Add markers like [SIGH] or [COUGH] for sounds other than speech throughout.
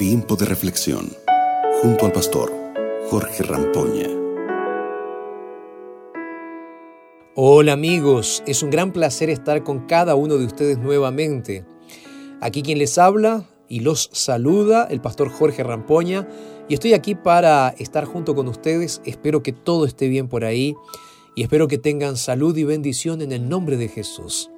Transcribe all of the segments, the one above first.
Tiempo de reflexión junto al pastor Jorge Rampoña. Hola amigos, es un gran placer estar con cada uno de ustedes nuevamente. Aquí quien les habla y los saluda, el pastor Jorge Rampoña, y estoy aquí para estar junto con ustedes. Espero que todo esté bien por ahí y espero que tengan salud y bendición en el nombre de Jesús.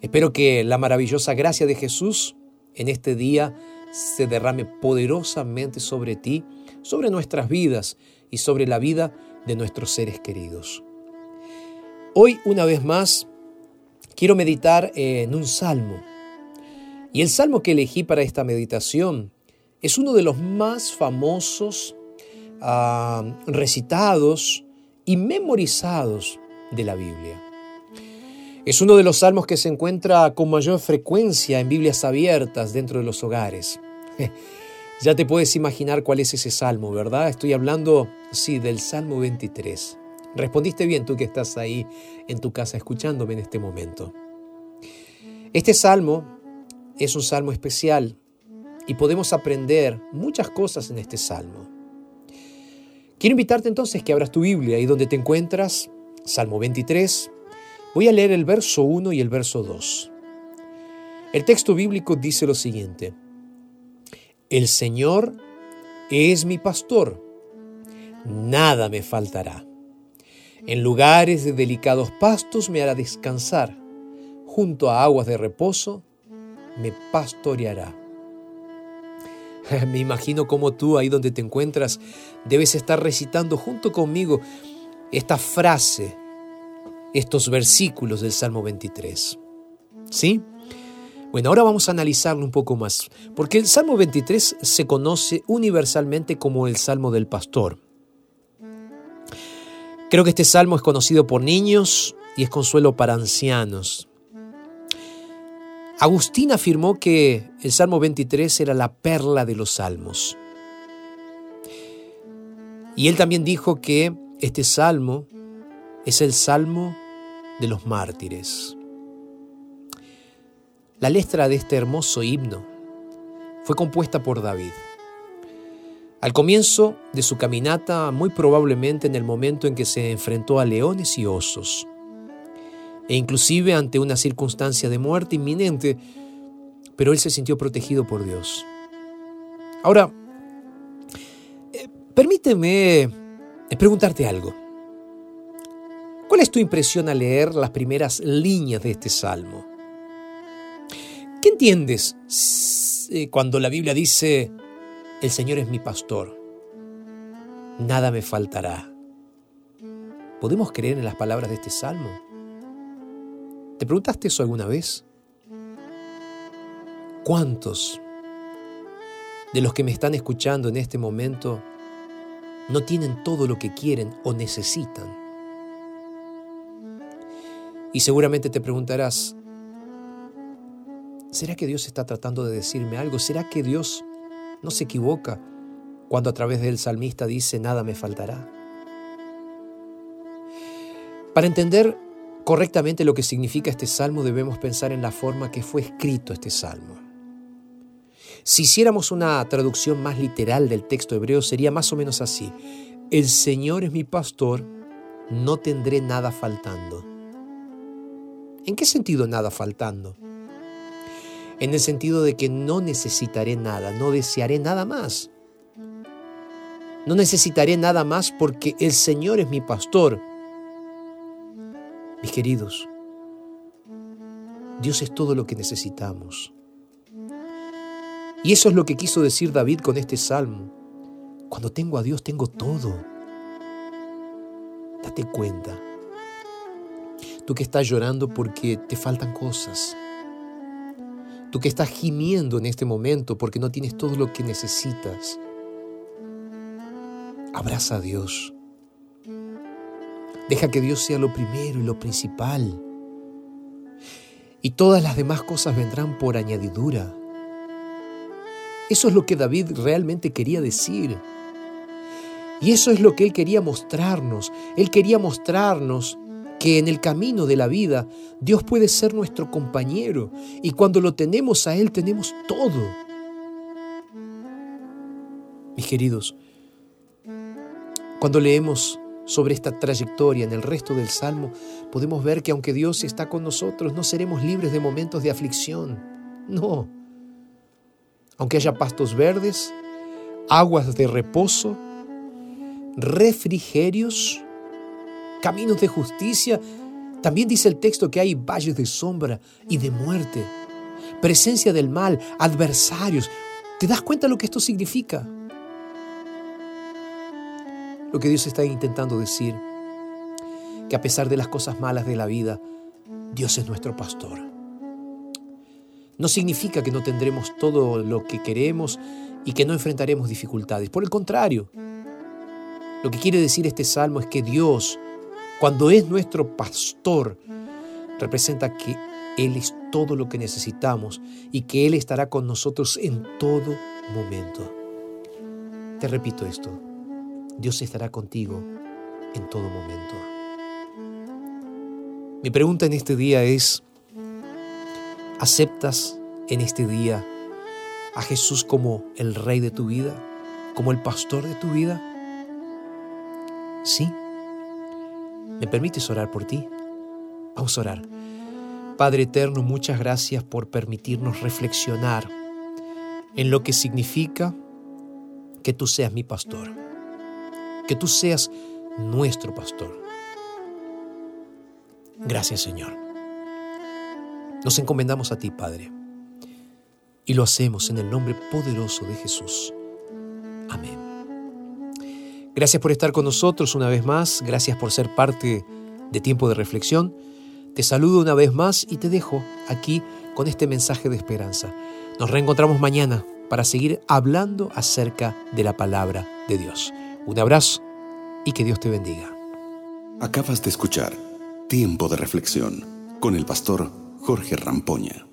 Espero que la maravillosa gracia de Jesús en este día se derrame poderosamente sobre ti, sobre nuestras vidas y sobre la vida de nuestros seres queridos. Hoy, una vez más, quiero meditar en un salmo. Y el salmo que elegí para esta meditación es uno de los más famosos, ah, recitados y memorizados de la Biblia. Es uno de los salmos que se encuentra con mayor frecuencia en Biblias abiertas dentro de los hogares. [LAUGHS] Ya te puedes imaginar cuál es ese salmo, ¿verdad? Estoy hablando, sí, del Salmo 23. Respondiste bien tú que estás ahí en tu casa escuchándome en este momento. Este salmo es un salmo especial y podemos aprender muchas cosas en este salmo. Quiero invitarte entonces que abras tu Biblia y donde te encuentras, Salmo 23, Voy a leer el verso 1 y el verso 2. El texto bíblico dice lo siguiente. El Señor es mi pastor, nada me faltará. En lugares de delicados pastos me hará descansar, junto a aguas de reposo me pastoreará. [LAUGHS] Me imagino como tú ahí donde te encuentras debes estar recitando junto conmigo esta frase estos versículos del Salmo 23. ¿Sí? Bueno, ahora vamos a analizarlo un poco más, porque el Salmo 23 se conoce universalmente como el Salmo del Pastor. Creo que este salmo es conocido por niños y es consuelo para ancianos. Agustín afirmó que el Salmo 23 era la perla de los salmos. Y él también dijo que este salmo es el salmo de los mártires. La letra de este hermoso himno fue compuesta por David. Al comienzo de su caminata, muy probablemente en el momento en que se enfrentó a leones y osos, e inclusive ante una circunstancia de muerte inminente, pero él se sintió protegido por Dios. Ahora, eh, permíteme preguntarte algo. ¿Cuál es tu impresión al leer las primeras líneas de este salmo? ¿Qué entiendes eh, cuando la Biblia dice, el Señor es mi pastor, nada me faltará? ¿Podemos creer en las palabras de este salmo? ¿Te preguntaste eso alguna vez? ¿Cuántos de los que me están escuchando en este momento no tienen todo lo que quieren o necesitan? Y seguramente te preguntarás, ¿será que Dios está tratando de decirme algo? ¿Será que Dios no se equivoca cuando a través del salmista dice, nada me faltará? Para entender correctamente lo que significa este salmo debemos pensar en la forma que fue escrito este salmo. Si hiciéramos una traducción más literal del texto hebreo sería más o menos así. El Señor es mi pastor, no tendré nada faltando. ¿En qué sentido nada faltando? En el sentido de que no necesitaré nada, no desearé nada más. No necesitaré nada más porque el Señor es mi pastor. Mis queridos, Dios es todo lo que necesitamos. Y eso es lo que quiso decir David con este salmo. Cuando tengo a Dios, tengo todo. Date cuenta Tú que estás llorando porque te faltan cosas. Tú que estás gimiendo en este momento porque no tienes todo lo que necesitas. Abraza a Dios. Deja que Dios sea lo primero y lo principal. Y todas las demás cosas vendrán por añadidura. Eso es lo que David realmente quería decir. Y eso es lo que él quería mostrarnos. Él quería mostrarnos que en el camino de la vida Dios puede ser nuestro compañero y cuando lo tenemos a Él tenemos todo. Mis queridos, cuando leemos sobre esta trayectoria en el resto del Salmo, podemos ver que aunque Dios está con nosotros, no seremos libres de momentos de aflicción. No. Aunque haya pastos verdes, aguas de reposo, refrigerios, caminos de justicia, también dice el texto que hay valles de sombra y de muerte, presencia del mal, adversarios. ¿Te das cuenta lo que esto significa? Lo que Dios está intentando decir, que a pesar de las cosas malas de la vida, Dios es nuestro pastor. No significa que no tendremos todo lo que queremos y que no enfrentaremos dificultades. Por el contrario, lo que quiere decir este salmo es que Dios, cuando es nuestro pastor, representa que Él es todo lo que necesitamos y que Él estará con nosotros en todo momento. Te repito esto, Dios estará contigo en todo momento. Mi pregunta en este día es, ¿aceptas en este día a Jesús como el rey de tu vida, como el pastor de tu vida? ¿Sí? ¿Me permites orar por ti? Vamos a orar. Padre eterno, muchas gracias por permitirnos reflexionar en lo que significa que tú seas mi pastor que tú seas nuestro pastor. Gracias Señor. Nos encomendamos a ti, Padre, y lo hacemos en el nombre poderoso de Jesús. Amén. Gracias por estar con nosotros una vez más, gracias por ser parte de tiempo de reflexión. Te saludo una vez más y te dejo aquí con este mensaje de esperanza. Nos reencontramos mañana para seguir hablando acerca de la palabra de Dios. Un abrazo y que Dios te bendiga. Acabas de escuchar Tiempo de Reflexión con el pastor Jorge Rampoña.